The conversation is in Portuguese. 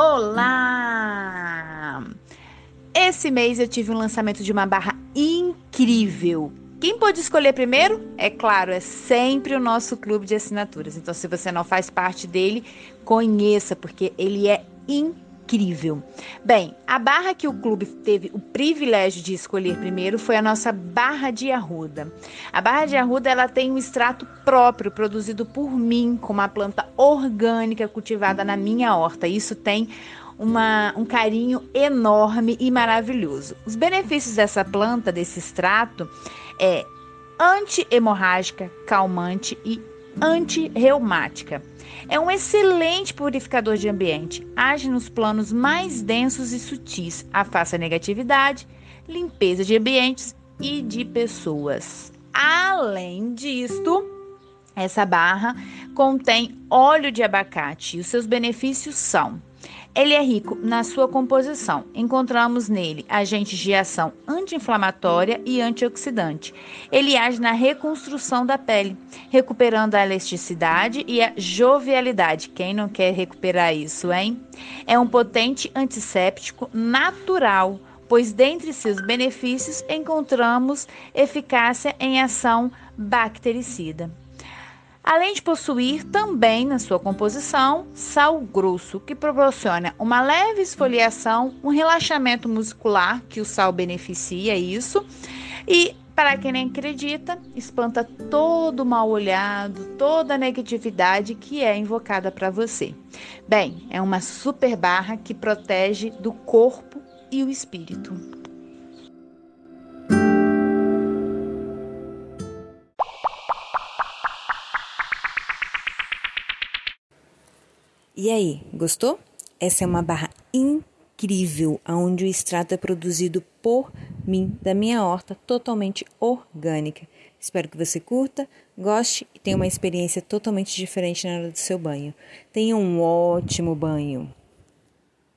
Olá! Esse mês eu tive um lançamento de uma barra incrível. Quem pôde escolher primeiro? É claro, é sempre o nosso clube de assinaturas. Então, se você não faz parte dele, conheça, porque ele é incrível incrível. Bem, a barra que o clube teve o privilégio de escolher primeiro foi a nossa barra de arruda. A barra de arruda ela tem um extrato próprio produzido por mim com uma planta orgânica cultivada na minha horta. Isso tem uma, um carinho enorme e maravilhoso. Os benefícios dessa planta, desse extrato, é anti-hemorrágica, calmante e antirreumática. É um excelente purificador de ambiente, age nos planos mais densos e sutis, afasta a negatividade, limpeza de ambientes e de pessoas. Além disto, essa barra contém óleo de abacate e os seus benefícios são ele é rico na sua composição. Encontramos nele agentes de ação anti-inflamatória e antioxidante. Ele age na reconstrução da pele, recuperando a elasticidade e a jovialidade. Quem não quer recuperar isso, hein? É um potente antisséptico natural, pois dentre seus benefícios encontramos eficácia em ação bactericida além de possuir também na sua composição sal grosso, que proporciona uma leve esfoliação, um relaxamento muscular, que o sal beneficia isso, e para quem nem acredita, espanta todo o mal olhado, toda a negatividade que é invocada para você. Bem, é uma super barra que protege do corpo e o espírito. E aí, gostou? Essa é uma barra incrível, onde o extrato é produzido por mim, da minha horta, totalmente orgânica. Espero que você curta, goste e tenha uma experiência totalmente diferente na hora do seu banho. Tenha um ótimo banho!